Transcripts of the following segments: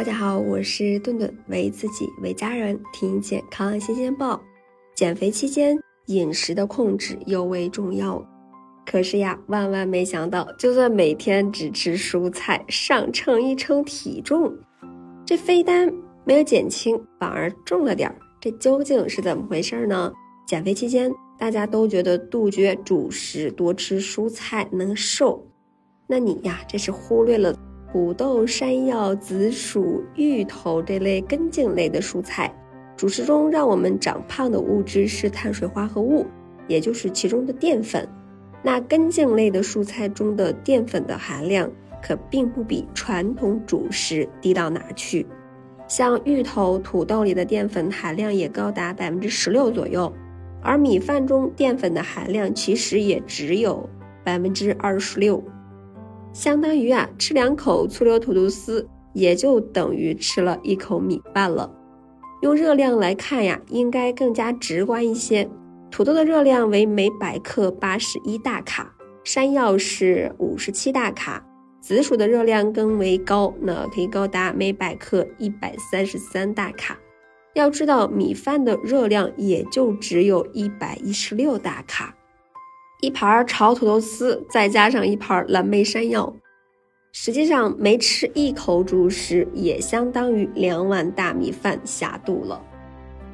大家好，我是顿顿，为自己为家人听健康新鲜报。减肥期间饮食的控制尤为重要。可是呀，万万没想到，就算每天只吃蔬菜，上称一称体重，这非但没有减轻，反而重了点儿。这究竟是怎么回事呢？减肥期间，大家都觉得杜绝主食，多吃蔬菜能瘦。那你呀，这是忽略了土豆、山药、紫薯、芋头这类根茎类的蔬菜。主食中让我们长胖的物质是碳水化合物，也就是其中的淀粉。那根茎类的蔬菜中的淀粉的含量可并不比传统主食低到哪去。像芋头、土豆里的淀粉含量也高达百分之十六左右。而米饭中淀粉的含量其实也只有百分之二十六，相当于啊吃两口醋溜土豆丝，也就等于吃了一口米饭了。用热量来看呀，应该更加直观一些。土豆的热量为每百克八十一大卡，山药是五十七大卡，紫薯的热量更为高，那可以高达每百克一百三十三大卡。要知道，米饭的热量也就只有一百一十六大卡，一盘炒土豆丝再加上一盘蓝莓山药，实际上没吃一口主食也相当于两碗大米饭下肚了。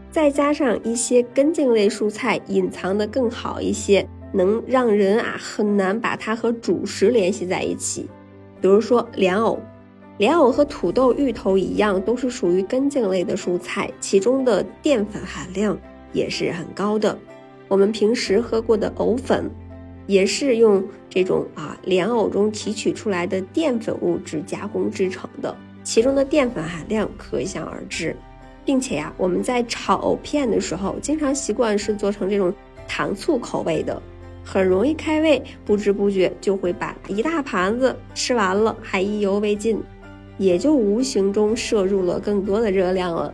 再加上一些根茎类蔬菜，隐藏的更好一些，能让人啊很难把它和主食联系在一起，比如说莲藕。莲藕和土豆、芋头一样，都是属于根茎类的蔬菜，其中的淀粉含量也是很高的。我们平时喝过的藕粉，也是用这种啊莲藕中提取出来的淀粉物质加工制成的，其中的淀粉含量可想而知。并且呀，我们在炒藕片的时候，经常习惯是做成这种糖醋口味的，很容易开胃，不知不觉就会把一大盘子吃完了，还意犹未尽。也就无形中摄入了更多的热量了。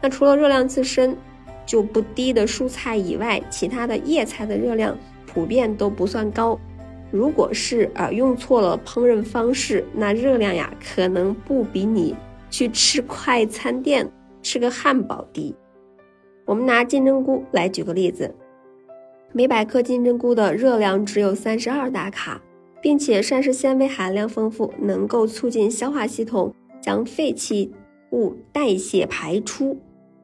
那除了热量自身就不低的蔬菜以外，其他的叶菜的热量普遍都不算高。如果是啊用错了烹饪方式，那热量呀可能不比你去吃快餐店吃个汉堡低。我们拿金针菇来举个例子，每百克金针菇的热量只有三十二大卡。并且膳食纤维含量丰富，能够促进消化系统将废弃物代谢排出，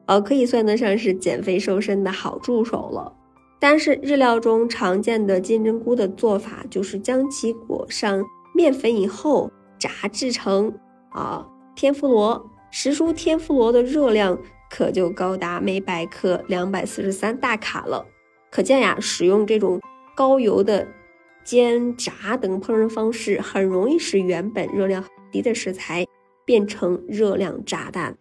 呃，可以算得上是减肥瘦身的好助手了。但是日料中常见的金针菇的做法，就是将其裹上面粉以后炸制成啊天妇罗。时蔬天妇罗的热量可就高达每百克两百四十三大卡了。可见呀，使用这种高油的。煎、炸等烹饪方式很容易使原本热量很低的食材变成热量炸弹。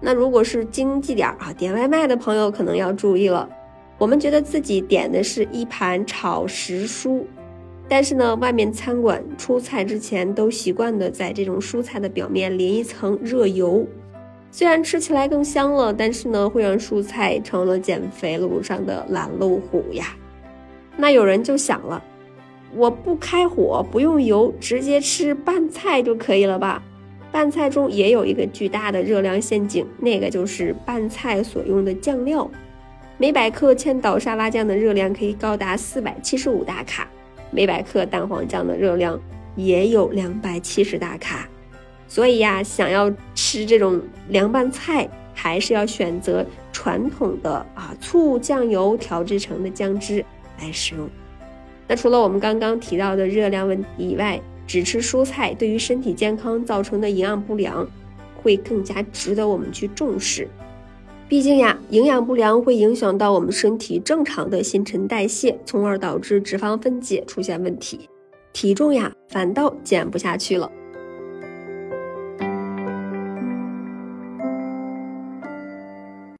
那如果是经济点儿啊，点外卖的朋友可能要注意了。我们觉得自己点的是一盘炒时蔬，但是呢，外面餐馆出菜之前都习惯的在这种蔬菜的表面淋一层热油，虽然吃起来更香了，但是呢，会让蔬菜成了减肥路上的拦路虎呀。那有人就想了。我不开火，不用油，直接吃拌菜就可以了吧？拌菜中也有一个巨大的热量陷阱，那个就是拌菜所用的酱料。每百克千岛沙拉酱的热量可以高达四百七十五大卡，每百克蛋黄酱的热量也有两百七十大卡。所以呀，想要吃这种凉拌菜，还是要选择传统的啊醋酱油调制成的酱汁来使用。那除了我们刚刚提到的热量问题以外，只吃蔬菜对于身体健康造成的营养不良，会更加值得我们去重视。毕竟呀，营养不良会影响到我们身体正常的新陈代谢，从而导致脂肪分解出现问题，体重呀反倒减不下去了。